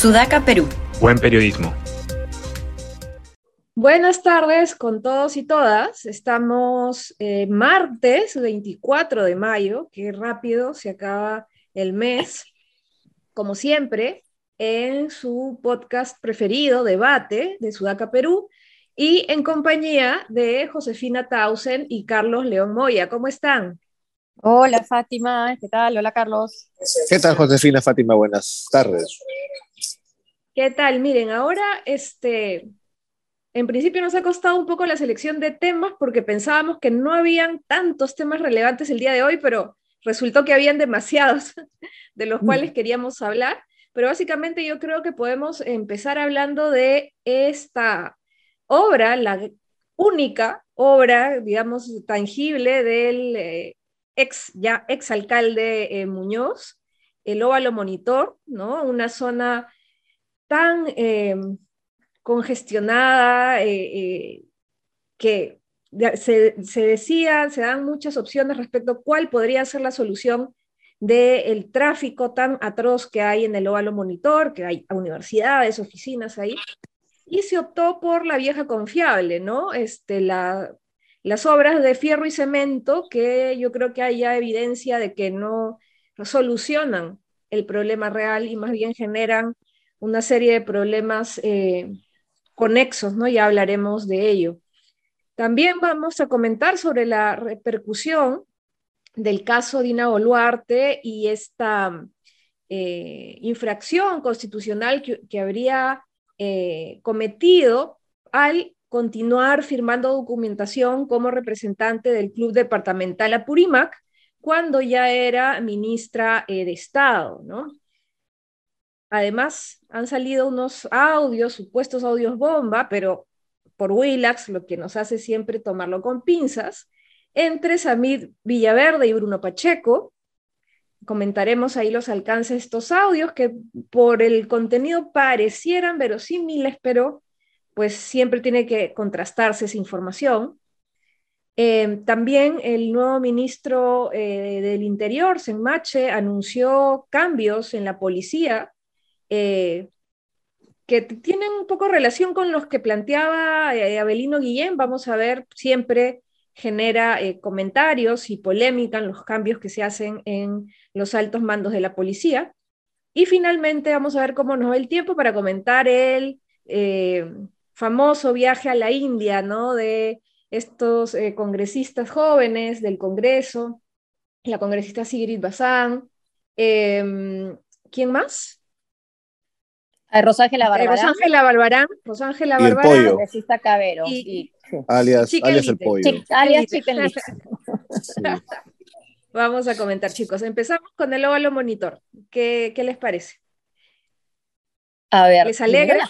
Sudaca, Perú. Buen periodismo. Buenas tardes con todos y todas. Estamos eh, martes 24 de mayo, qué rápido se acaba el mes. Como siempre, en su podcast preferido, Debate, de Sudaca, Perú, y en compañía de Josefina Tausen y Carlos León Moya. ¿Cómo están? Hola Fátima, ¿qué tal? Hola Carlos. ¿Qué tal Josefina Fátima? Buenas tardes. ¿Qué tal? Miren, ahora este, en principio nos ha costado un poco la selección de temas porque pensábamos que no habían tantos temas relevantes el día de hoy, pero resultó que habían demasiados de los cuales queríamos hablar. Pero básicamente yo creo que podemos empezar hablando de esta obra, la única obra, digamos, tangible del eh, ex, ya ex alcalde eh, Muñoz, el Óvalo Monitor, ¿no? Una zona tan eh, congestionada que se, se, decía, se dan muchas opciones respecto a cuál podría ser la solución del tráfico tan atroz que hay en el Óvalo Monitor, que hay universidades, oficinas ahí, y se optó por la vieja confiable, ¿no? Este, la, las obras de fierro y cemento, que yo creo que hay ya evidencia de que no solucionan el problema real y más bien generan una serie de problemas eh, conexos, ¿no? Ya hablaremos de ello. También vamos a comentar sobre la repercusión del caso Dina Boluarte y esta eh, infracción constitucional que, habría eh, cometido al continuar firmando documentación como representante del Club Departamental Apurímac cuando ya era ministra de Estado, ¿no? Además, han salido unos audios, supuestos audios bomba, pero por Willax, lo que nos hace siempre tomarlo con pinzas, entre Samir Villaverde y Bruno Pacheco. Comentaremos ahí los alcances de estos audios que por el contenido parecieran verosímiles, pero pues siempre tiene que contrastarse esa información. Eh, también el nuevo ministro eh, del Interior, Senmache, anunció cambios en la policía eh, que tienen un poco relación con los que planteaba Abelino Guillén. Vamos a ver siempre genera eh, comentarios y polémica en los cambios que se hacen en los altos mandos de la policía. Y finalmente vamos a ver cómo nos va el tiempo para comentar el eh, famoso viaje a la India, ¿no? De estos eh, congresistas jóvenes del Congreso, la congresista Sigrid Bazán. Em, ¿Quién más? Rosángela Barbarán. Rosángela Barbarán. Rosángela Barbarán. Cabero. Y, alias, alias el pollo. alias Vamos a comentar, chicos. Empezamos con el óvalo monitor. ¿Qué, qué les parece? A ver, ¿les alegra?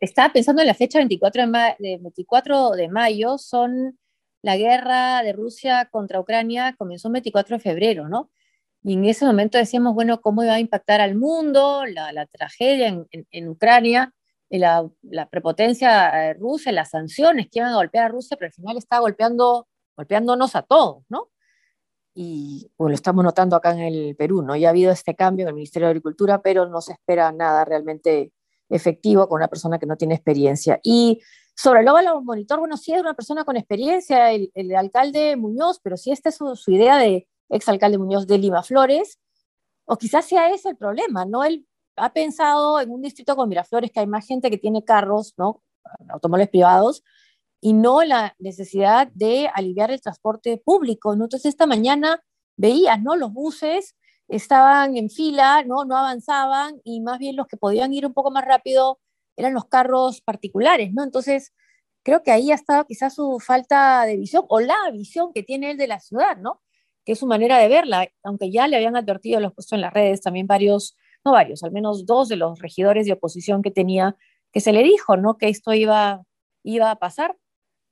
estaba pensando en la fecha 24 de, 24 de mayo, son la guerra de Rusia contra Ucrania, comenzó el 24 de febrero, ¿no? Y en ese momento decíamos, bueno, ¿cómo iba a impactar al mundo la, la tragedia en, en, en Ucrania? la, la, prepotencia eh, rusa, las sanciones que iban a golpear a Rusia, pero al final está golpeando, golpeándonos a todos, ¿no? Y bueno, lo estamos notando acá en el Perú, ¿no? Ya ha habido este cambio en el Ministerio de Agricultura, pero no se espera nada realmente efectivo con una persona que no tiene experiencia. Y sobre el óvalo monitor, bueno, sí es una persona con experiencia, el, el alcalde Muñoz, pero si esta es su, su idea de exalcalde Muñoz de Lima Flores, o quizás sea ese el problema, ¿no? Él ha pensado en un distrito con Miraflores que hay más gente que tiene carros, ¿no? Automóviles privados, y no la necesidad de aliviar el transporte público, ¿no? Entonces esta mañana veías, ¿no? Los buses estaban en fila, ¿no? No avanzaban y más bien los que podían ir un poco más rápido eran los carros particulares, ¿no? Entonces creo que ahí ha estado quizás su falta de visión o la visión que tiene él de la ciudad, ¿no? Que es su manera de verla, aunque ya le habían advertido, los puesto en las redes también varios no varios, al menos dos de los regidores de oposición que tenía, que se le dijo, ¿no? Que esto iba, iba a pasar,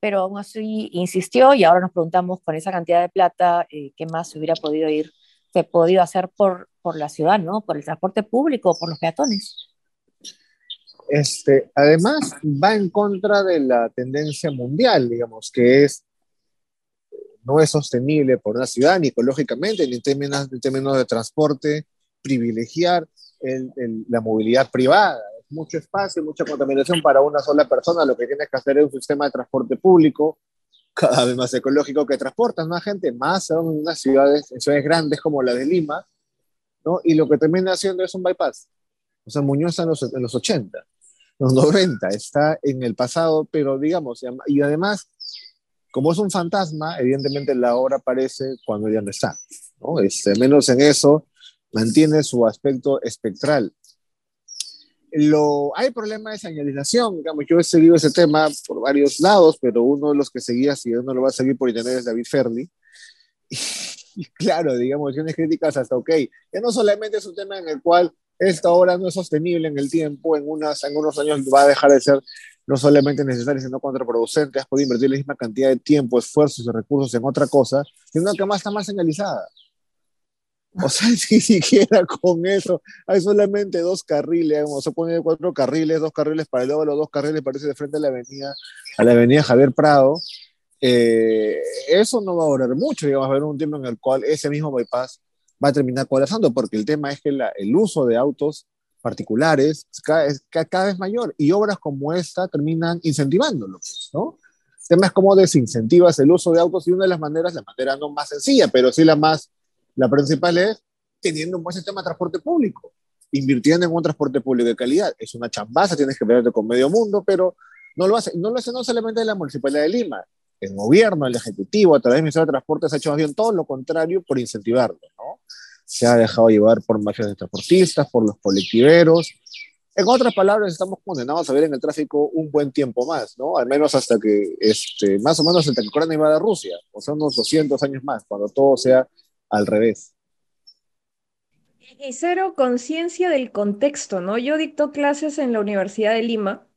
pero aún así insistió y ahora nos preguntamos con esa cantidad de plata, eh, ¿qué más se hubiera podido ir, se podido hacer por, por la ciudad, ¿no? Por el transporte público, por los peatones. Este, además, va en contra de la tendencia mundial, digamos, que es no es sostenible por una ciudad, ni ecológicamente, ni en términos, en términos de transporte, privilegiar la movilidad privada. Mucho espacio, mucha contaminación para una sola persona. Lo que tienes que hacer es un sistema de transporte público cada vez más ecológico que transporta más gente, más en unas ciudades, en grandes como la de Lima, ¿no? Y lo que termina haciendo es un bypass. O sea, Muñoz en los, en los 80, los 90, está en el pasado, pero digamos, y además, como es un fantasma, evidentemente la obra aparece cuando ya no está, ¿no? Este, menos en eso, mantiene su aspecto espectral. Lo, hay problemas de señalización, digamos, yo he seguido ese tema por varios lados, pero uno de los que seguía, si uno lo va a seguir por internet, es David Ferli. Y, claro, digamos, tienes críticas hasta, ok, que no solamente es un tema en el cual esta obra no es sostenible en el tiempo, en, unas, en unos años va a dejar de ser no solamente necesaria, sino contraproducente, has podido invertir la misma cantidad de tiempo, esfuerzos y recursos en otra cosa, sino que más está más señalizada. O sea, si siquiera con eso hay solamente dos carriles, vamos a poner cuatro carriles, dos carriles para el los dos carriles parece de frente a la avenida, a la avenida Javier Prado. Eh, eso no va a durar mucho, digamos, va a haber un tiempo en el cual ese mismo bypass va a terminar colapsando, porque el tema es que el uso de autos particulares es cada, vez mayor y obras como esta terminan incentivándolo, ¿no? El tema es cómo desincentivas el uso de autos y una de las maneras, la manera no más sencilla, pero sí la más la principal es teniendo un buen sistema de transporte público, invirtiendo en un transporte público de calidad. Es una chambaza, tienes que pelearte con medio mundo, pero no lo hace, no lo hace no solamente la Municipalidad de Lima, el gobierno, el Ejecutivo, a través del Ministerio de Transporte, se ha hecho más bien todo lo contrario por incentivarlo. Se ha dejado llevar por mafias de transportistas, por los colectiveros. En otras palabras, estamos condenados a ver en el tráfico un buen tiempo más, ¿no? Al menos hasta que, este, más o menos hasta que Ucrania invada Rusia, o sea, unos 200 años más, cuando todo sea al revés. Y cero conciencia del contexto, ¿no? Yo dicto clases en la Universidad de Lima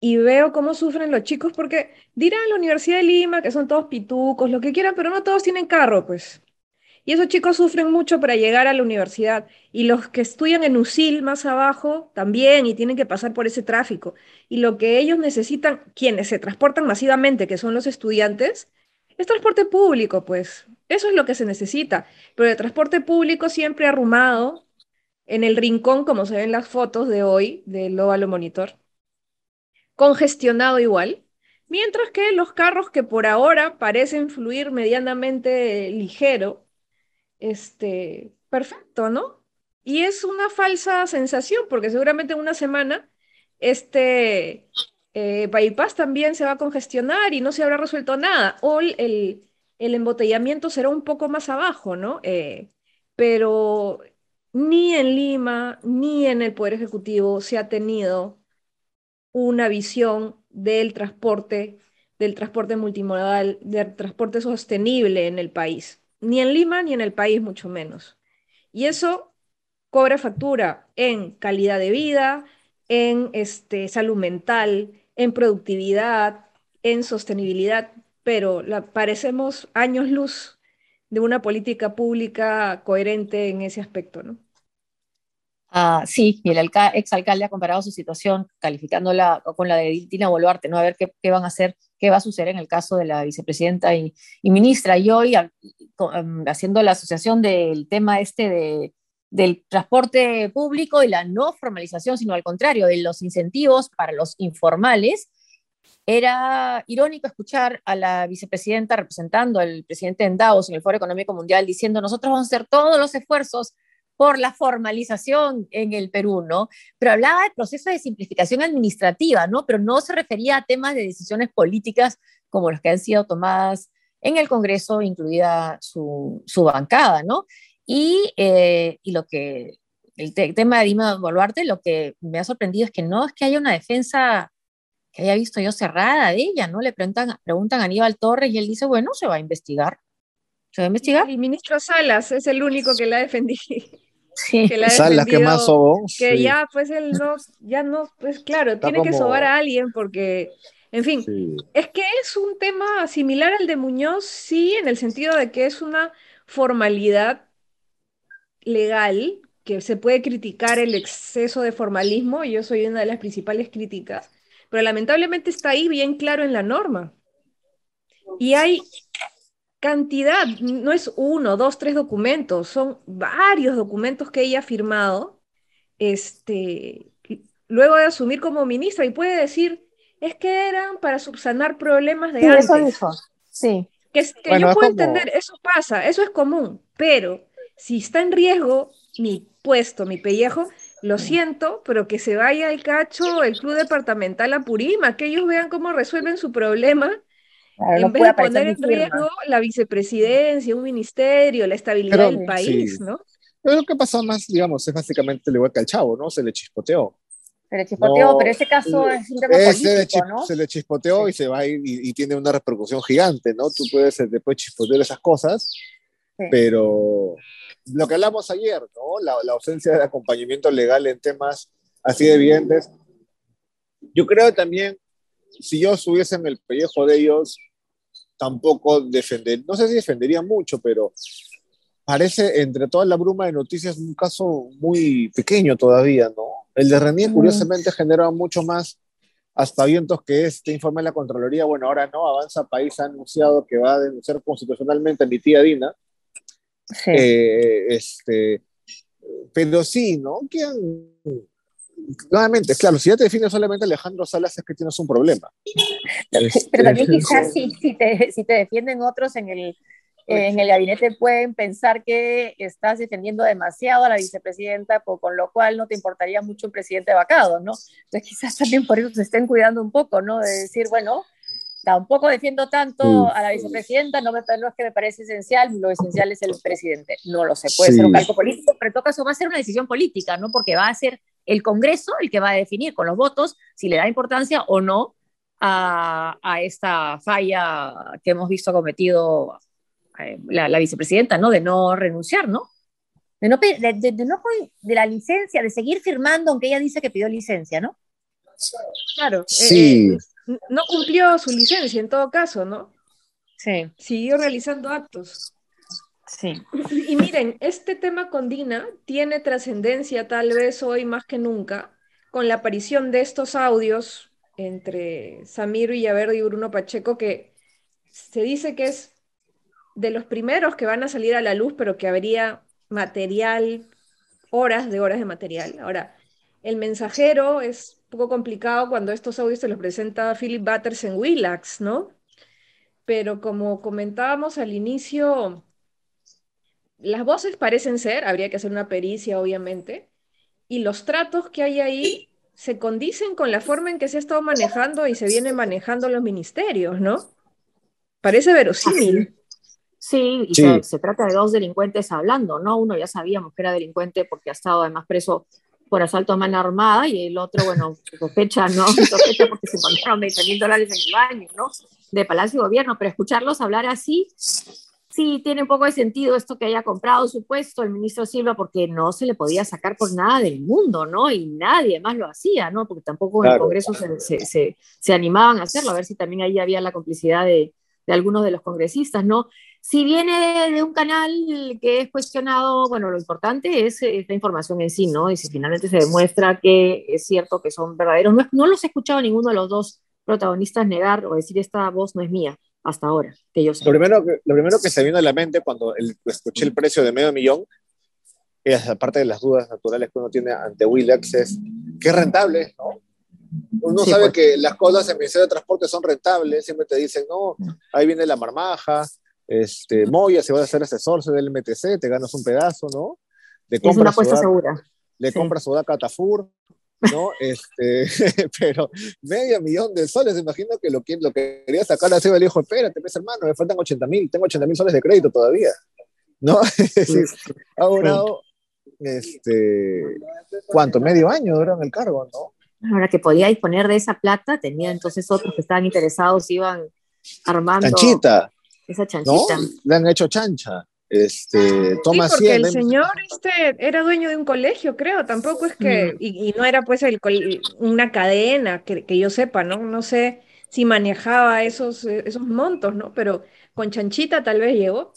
y veo cómo sufren los chicos porque dirán la Universidad de Lima que son todos pitucos, lo que quieran, pero no todos tienen carro, pues. Y esos chicos sufren mucho para llegar a la universidad. Y los que estudian en USIL más abajo también y tienen que pasar por ese tráfico. Y lo que ellos necesitan, quienes se transportan masivamente, que son los estudiantes, es transporte público, pues. Eso es lo que se necesita. Pero el transporte público siempre arrumado en el rincón, como se ven las fotos de hoy del óvalo monitor. Congestionado igual. Mientras que los carros que por ahora parecen fluir medianamente ligero, este, perfecto, ¿no? Y es una falsa sensación, porque seguramente en una semana este eh, bypass también se va a congestionar y no se habrá resuelto nada. O el, embotellamiento será un poco más abajo, ¿no? Eh, pero ni en Lima ni en el Poder Ejecutivo se ha tenido una visión del transporte, del transporte multimodal, del transporte sostenible en el país. Ni en Lima ni en el país, mucho menos. Y eso cobra factura en calidad de vida, en este, salud mental, en productividad, en sostenibilidad, pero parecemos años luz de una política pública coherente en ese aspecto, ¿no? Ah, sí, y el exalcalde ha comparado su situación calificándola con la de Dina Boluarte, ¿no? A ver qué, van a hacer, qué va a suceder en el caso de la vicepresidenta y, y ministra. Y hoy, haciendo la asociación del tema este de, del transporte público y la no formalización, sino al contrario, de los incentivos para los informales, era irónico escuchar a la vicepresidenta representando al presidente en Davos en el Foro Económico Mundial diciendo nosotros vamos a hacer todos los esfuerzos por la formalización en el Perú, ¿no? Pero hablaba de proceso de simplificación administrativa, ¿no? Pero no se refería a temas de decisiones políticas como los que han sido tomadas en el Congreso, incluida su, su bancada, ¿no? Y, eh, y lo que, el, tema de Dima Boluarte, lo que me ha sorprendido es que no es que haya una defensa que haya visto yo cerrada de ella, ¿no? Le preguntan, preguntan a Aníbal Torres y él dice, bueno, se va a investigar. ¿Se va a investigar? El ministro Salas es el único que la ha. Sí. Que la Salas, que más sobó. Que ya, pues él no, ya no, pues claro, tiene que sobar a alguien porque, en fin, es que es un tema similar al de Muñoz, sí, en el sentido de que es una formalidad legal, que se puede criticar el exceso de formalismo, yo soy una de las principales críticas, pero lamentablemente está ahí bien claro en la norma. Y hay cantidad, no es uno, dos, tres documentos, son varios documentos que ella ha firmado este, luego de asumir como ministra y puede decir, es que eran para subsanar problemas de Sí, antes. eso dijo. Sí. Que, es- que Bueno, yo es puedo como- entender, eso pasa, eso es común, pero si está en riesgo mi puesto, mi pellejo, lo siento, pero que se vaya al cacho el club departamental a Purima, que ellos vean cómo resuelven su problema, Claro, en no vez de poner en firma. riesgo la vicepresidencia, un ministerio, la estabilidad Pero, del país, sí. ¿no? Pero lo que pasó más, digamos, es básicamente lo igual que al chavo, ¿no? Se le chispoteó. Se le chispoteó, No, pero ese caso es un tema le político, ¿no? Se le chispoteó y se va y, y tiene una repercusión gigante, ¿no? Tú puedes eh, después chispotear esas cosas, Sí. pero lo que hablamos ayer, ¿no? La, la ausencia de acompañamiento legal en temas así de evidentes. Yo creo también, si yo estuviese en el pellejo de ellos, tampoco defender, no sé si defendería mucho, pero parece entre toda la bruma de noticias un caso muy pequeño todavía, ¿no? El de Renier, Mm. curiosamente, genera mucho más aspavientos que este informe de la Contraloría. Bueno, ahora no, Avanza País ha anunciado que va a denunciar constitucionalmente a mi tía Dina. Sí. Eh, este, pero sí, ¿no? Quedan. Nuevamente, claro, si ya te define solamente Alejandro Salas es que tienes un problema. Pero también Este, quizás si, si, te, si te defienden otros en el, eh, en el gabinete pueden pensar que estás defendiendo demasiado a la vicepresidenta, po- con lo cual no te importaría mucho un presidente vacado, ¿no? Entonces quizás también por eso se estén cuidando un poco, ¿no? De decir, bueno, tampoco defiendo tanto a la vicepresidenta, no, me, no es que me parece esencial, lo esencial es el presidente. No lo sé, puede Sí. ser un calco político, pero en todo caso va a ser una decisión política, ¿no? Porque va a ser el Congreso el que va a definir con los votos si le da importancia o no a, a esta falla que hemos visto cometido eh, la, la vicepresidenta, ¿no? De no renunciar, ¿no? De, no, de, de- de no de la licencia, de seguir firmando, aunque ella dice que pidió licencia, ¿no? Claro, eh, Sí. eh, no cumplió su licencia en todo caso, ¿no? Sí, Siguió realizando actos. Sí. Y miren, este tema con Dina tiene trascendencia tal vez hoy más que nunca con la aparición de estos audios entre Samir Villaverde y Bruno Pacheco que se dice que es de los primeros que van a salir a la luz, pero que habría material, horas de horas de material. Ahora, el mensajero es un poco complicado cuando estos audios se los presenta Philip Butters en Willax, ¿no? Pero como comentábamos al inicio, las voces parecen ser, habría que hacer una pericia, obviamente, y los tratos que hay ahí se condicen con la forma en que se ha estado manejando y se vienen manejando los ministerios, ¿no? Parece verosímil. Sí, y Sí. Se, se trata de dos delincuentes hablando, ¿no? Uno ya sabíamos que era delincuente porque ha estado además preso por asalto a mano armada y el otro, bueno, sospecha, ¿no? Sospecha porque se encontraron 20 mil dólares en el baño, ¿no? De Palacio de Gobierno, pero escucharlos hablar así, sí tiene un poco de sentido esto que haya comprado su puesto el ministro Silva porque no se le podía sacar por nada del mundo, ¿no? Y nadie más lo hacía, ¿no? Porque tampoco en el. Congreso se, se, se, se animaban a hacerlo, a ver si también ahí había la complicidad de, de algunos de los congresistas, ¿no? Si viene de un canal que es cuestionado, bueno, lo importante es, es la información en sí, ¿no? Y si finalmente se demuestra que es cierto que son verdaderos, no, no los he escuchado a ninguno de los dos protagonistas negar o decir esta voz no es mía hasta ahora, que yo sé. Lo primero, que, lo primero que se vino a la mente cuando el- escuché el precio de medio millón, es, aparte de las dudas naturales que uno tiene ante Willax, es rentable es, ¿no? Uno Sí, sabe pues. que las cosas en el Ministerio de Transporte son rentables, siempre te dicen, no, ahí viene la marmaja, este, Moya, si vas a ser asesor del MTC, te ganas un pedazo, ¿no? Le Es una compras apuesta segura. le Sí. compra su DACA a Tafur, ¿no? Este, pero medio millón de soles, imagino que lo, que- lo quería sacar así, le dijo, espérate, pues hermano, me faltan 80 mil, tengo 80 mil soles de crédito todavía, ¿no? Ha durado, este, ¿cuánto? Medio año duró en el cargo, ¿no? Ahora que podía disponer de esa plata, tenía entonces otros que estaban interesados, iban armando Chanchita, esa ¿no? chanchita. Le han hecho chancha. Este, Sí, toma porque 100, el señor este era dueño de un colegio, creo, tampoco es que, y, y no era pues el, una cadena, que, que yo sepa, ¿no? No sé si manejaba esos, eh, esos montos, ¿no? Pero con Chanchita tal vez llegó.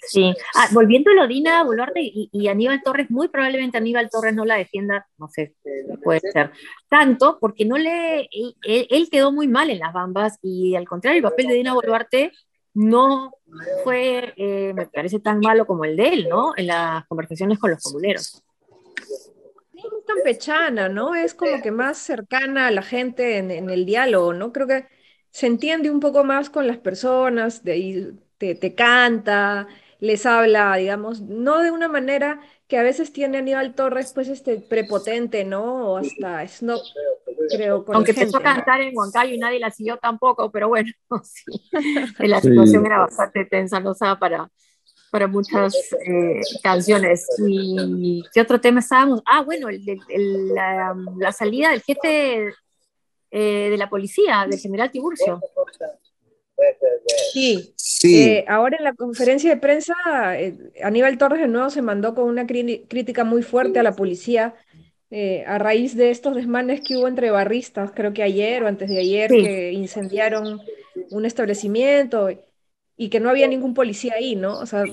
Sí. Ah, volviendo a lo Dina Boluarte y, y Aníbal Torres, muy probablemente Aníbal Torres no la defienda, no sé, puede ser, tanto, porque no le, él, él- él quedó muy mal en las bambas y al contrario, el papel de Dina Boluarte no fue, eh, me parece, tan malo como el de él, ¿no? En las conversaciones con los comuneros. es campechana, ¿no? Es como que más cercana a la gente en, el diálogo, ¿no? Creo que se entiende un poco más con las personas, de te, te canta, les habla, digamos, no de una manera que a veces tiene Aníbal Torres, pues, este prepotente, ¿no? O hasta snob, creo. Con Aunque la empezó a cantar en Huancayo y nadie la siguió tampoco, pero bueno, sí. La situación era bastante tensa, no estaba para, para muchas eh, canciones. ¿Y qué otro tema estábamos? Ah, bueno, el, el- el- la, la salida del jefe eh, de la policía, del general Tiburcio. Sí, Sí, Eh, ahora en la conferencia de prensa, eh, Aníbal Torres de nuevo se mandó con una crítica muy fuerte a la policía eh, a raíz de estos desmanes que hubo entre barristas, creo que ayer o antes de ayer, Sí. que incendiaron un establecimiento y que no había ningún policía ahí, ¿no? O sea,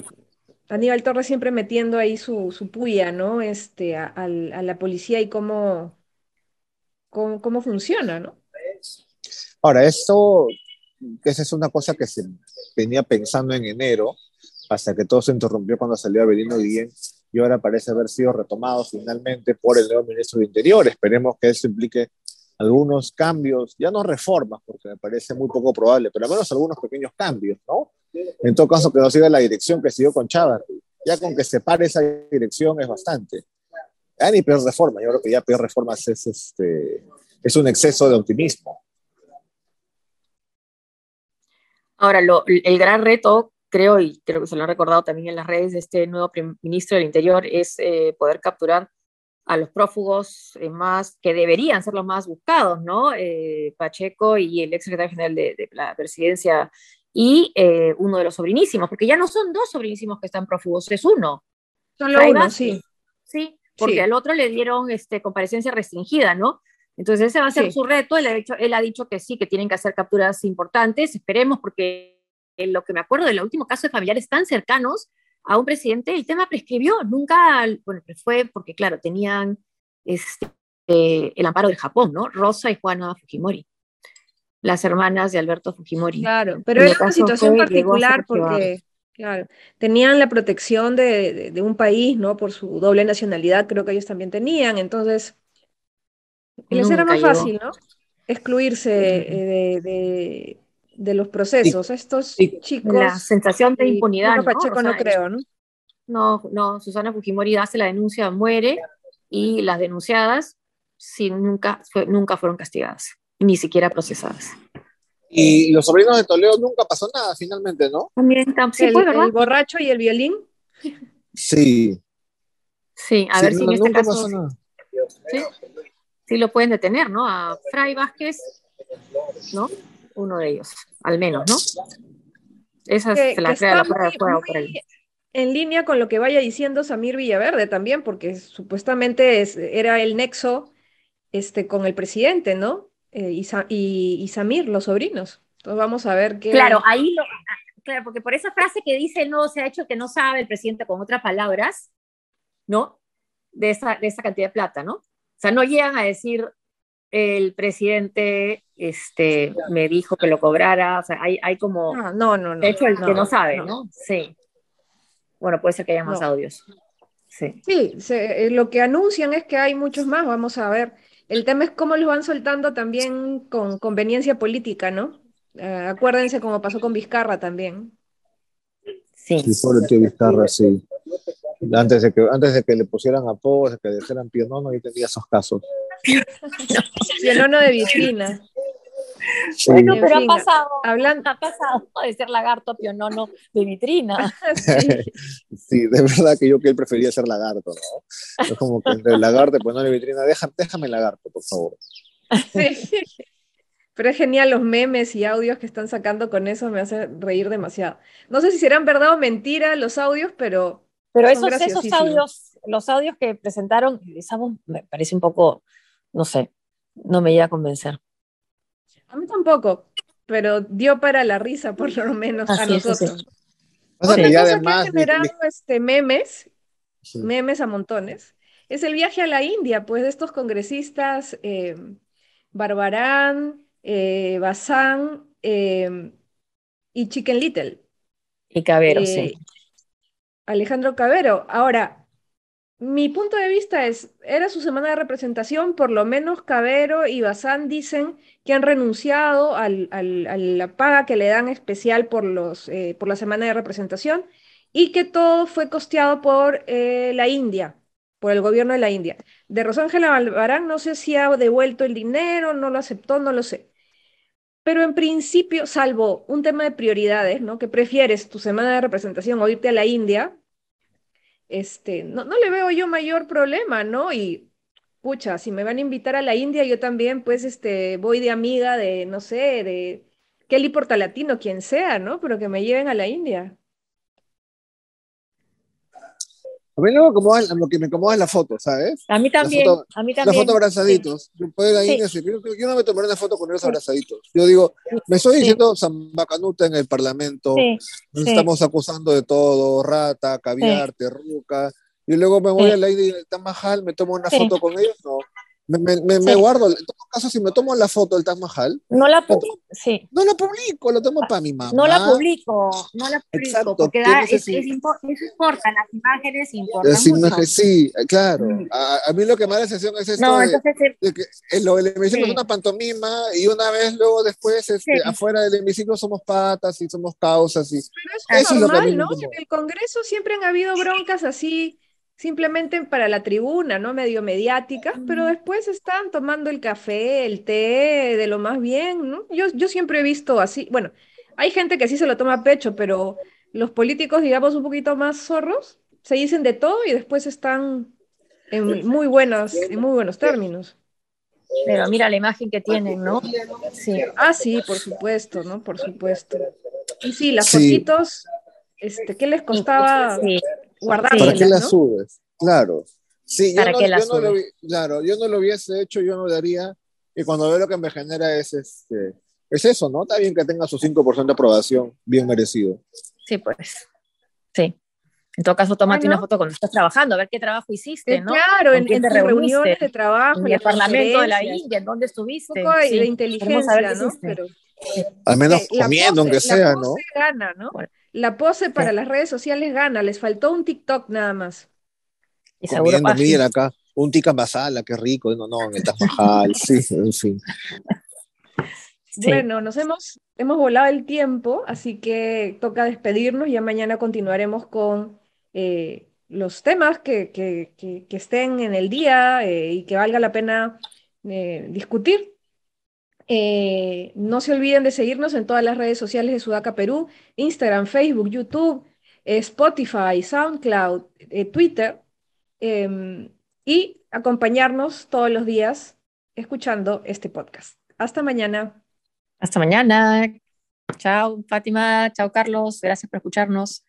Aníbal Torres siempre metiendo ahí su, su puya, ¿no? Este, a, a la policía y cómo, cómo, cómo funciona, ¿no? ahora esto, esa es una cosa que se venía pensando en enero, hasta que todo se interrumpió cuando salió Avelino Guillén, y ahora parece haber sido retomado finalmente por el nuevo ministro de Interior. Esperemos que eso implique algunos cambios, ya no reformas, porque me parece muy poco probable, pero al menos algunos pequeños cambios, ¿no? En todo caso, que no siga la dirección que siguió con Chávez. Ya con que se pare esa dirección es bastante. Ya ni peor reforma, yo creo que ya peor reformas es, este, es un exceso de optimismo. Ahora, el gran reto, creo, y creo que se lo han recordado también en las redes de este nuevo ministro del Interior, es eh, poder capturar a los prófugos eh, más, que deberían ser los más buscados, ¿no? Eh, Pacheco y el ex secretario general de, de la presidencia y eh, uno de los sobrinísimos, porque ya no son dos sobrinísimos que están prófugos, es uno. Solo uno, Vázquez. sí. Sí, porque Sí. al otro le dieron este, comparecencia restringida, ¿no? Entonces ese va a ser Sí. su reto. Él ha, dicho, él ha dicho que sí, que tienen que hacer capturas importantes. Esperemos, porque en lo que me acuerdo del último caso de familiares tan cercanos a un presidente, el tema prescribió. Nunca, bueno, fue porque, claro, tenían este, eh, el amparo del Japón, ¿no? Rosa y Juana Fujimori, las hermanas de Alberto Fujimori. Claro, pero En era una situación particular porque, claro, tenían la protección de, de- de un país, ¿no? Por su doble nacionalidad, creo que ellos también tenían, entonces les era más llegó. fácil, ¿no? Excluirse eh, de, de- los procesos. Estos chicos La sensación de y impunidad, ¿no? Pacheco O no creo, ¿no? No, no, Susana Fujimori hace la denuncia, muere y las denunciadas sí, nunca, fue- nunca fueron castigadas, ni siquiera procesadas. Y los sobrinos de Toledo nunca pasó nada finalmente, ¿no? También, tam- sí, el, fue, ¿verdad? el borracho y el violín. Sí. Sí, a Sí, ver si en este caso pasó nada. sí, sí lo pueden detener, ¿no? A Fray Vázquez, ¿no? Uno de ellos, al menos, ¿no? Esa que, se la que crea la él. en línea con lo que vaya diciendo Samir Villaverde también, porque supuestamente es- era el nexo este, con el presidente, ¿no? Eh, y, Sa- y- y Samir, los sobrinos. Entonces vamos a ver qué... Claro, ahí lo, claro, porque por esa frase que dice no se ha hecho que no sabe el presidente con otras palabras, ¿no? De esa, de esa cantidad de plata, ¿no? O sea, no llegan a decir el presidente este, me dijo que lo cobrara, o sea, hay, hay como, Ah, no, no, no. de hecho, el que no, sabe, no. ¿no? Sí. Bueno, puede ser que haya más No. audios. Sí. Sí, se- eh, lo que anuncian es que hay muchos más, vamos a ver. El tema es cómo los van soltando también con conveniencia política, ¿no? Eh, acuérdense como pasó con Vizcarra también. Sí. Sí, pobre tío Vizcarra, sí. Antes de que, antes de que le pusieran apodos, de que le dijeran pionono, yo tenía esos casos. Pionono de vitrina. Sí. Bueno, En pero fin, ha pasado, Hablan... ha pasado de ser lagarto a pionono de vitrina. Sí. Sí, de verdad que yo que él prefería ser lagarto, ¿no? Es como que entre el lagarto, pues no la vitrina, déjame, déjame lagarto, por favor. Sí. Pero es genial los memes y audios que están sacando con eso, me hace reír demasiado. No sé si serán verdad o mentira los audios, pero Pero esos, esos audios, los audios que presentaron, esa voz me parece un poco, no sé, no me llega a convencer. a mí tampoco, pero dio para la risa por lo menos a Así es, es. nosotros. Otra cosa además, que ha generado este, memes, sí. memes a montones, es el viaje a la India, pues de estos congresistas eh, Barbarán, eh, Bazán eh, y Chicken Little. Y Cabero, Eh, sí. Alejandro Cabero. Ahora, mi punto de vista es, era su semana de representación, por lo menos Cabero y Bazán dicen que han renunciado al, al, a la paga que le dan especial por, los, eh, por la semana de representación y que todo fue costeado por eh, la India, por el gobierno de la India. De Rosángela Albarán no sé si ha devuelto el dinero, no lo aceptó, no lo sé. Pero en principio, salvo un tema de prioridades, ¿no? Que prefieres tu semana de representación o irte a la India, este, no, no le veo yo mayor problema, ¿no? Y pucha, si me van a invitar a la India, yo también, pues, este, voy de amiga de, no sé, de Kelly Portalatino, quien sea, ¿no? Pero que me lleven a la India. A mí lo, lo que me incomoda es la foto, ¿sabes? A mí también, a mí también. La foto abrazaditos. Yo, yo, no me tomaré una foto con ellos abrazaditos. Yo digo, me estoy diciendo Zambacanuta en el Parlamento, nos estamos acusando de todo, rata, caviar, terruca, y luego me voy a la isla de Tamajal, me tomo una foto con ellos, no. Me, me, me, guardo, en todo caso, si me tomo la foto del Taj Mahal, no la publico, sí. No la publico, lo tomo para mi mamá. No la publico, no la publico, Exacto, porque da, es, es, eso importa, las imágenes importan las imágenes, Sí, claro. Mm. A, a, mí lo que me da la sensación es esto no, de, entonces, de, que del hemiciclo sí. es una pantomima y una vez luego después este, sí. afuera del hemiciclo somos patas y somos causas. Y, Pero es eso normal, es lo que ¿no? En el Congreso siempre han habido broncas así simplemente para la tribuna, ¿no? Medio mediática, pero después están tomando el café, el té, de lo más bien, ¿no? Yo, yo siempre he visto así, bueno, hay gente que sí se lo toma a pecho, pero los políticos, digamos, un poquito más zorros, se dicen de todo y después están en muy, buenos, en muy buenos términos. Pero mira la imagen que tienen, ¿no? Sí. Ah, sí, por supuesto, ¿no? Por supuesto. Y sí, las sí. fotitos, este, ¿qué les costaba sí. ¿Para qué las ¿no? subes? Claro. Sí, yo, no, yo no, lo, claro, yo no lo hubiese hecho, yo no lo haría. Y cuando veo lo que me genera es, este, es eso, ¿no? Está bien que tenga su 5% de aprobación, bien merecido. Sí, pues. Sí. En todo caso, tómate bueno. una foto cuando estás trabajando, a ver qué trabajo hiciste, ¿no? Claro, en, en reuniones de trabajo, en el Parlamento de la India, ¿en dónde estuviste? Un poco de, sí. de inteligencia, ¿no? Pero, Al menos eh, comiendo, aunque sea, ¿no? Gana, ¿no? Bueno. La pose para las redes sociales gana, les faltó un TikTok nada más. Y seguro miren acá, un tikka masala, qué rico, no, no, en el Taj Mahal, sí, en fin. Sí. Bueno, nos hemos, hemos volado el tiempo, así que toca despedirnos, ya mañana continuaremos con eh, los temas que, que, que, que, estén en el día eh, y que valga la pena eh, discutir. Eh, no se olviden de seguirnos en todas las redes sociales de Sudaca Perú, Instagram, Facebook, YouTube, eh, Spotify, SoundCloud, eh, Twitter, em, y acompañarnos todos los días escuchando este podcast. Hasta mañana. Hasta mañana. Chao, Fátima. Chao, Carlos. Gracias por escucharnos.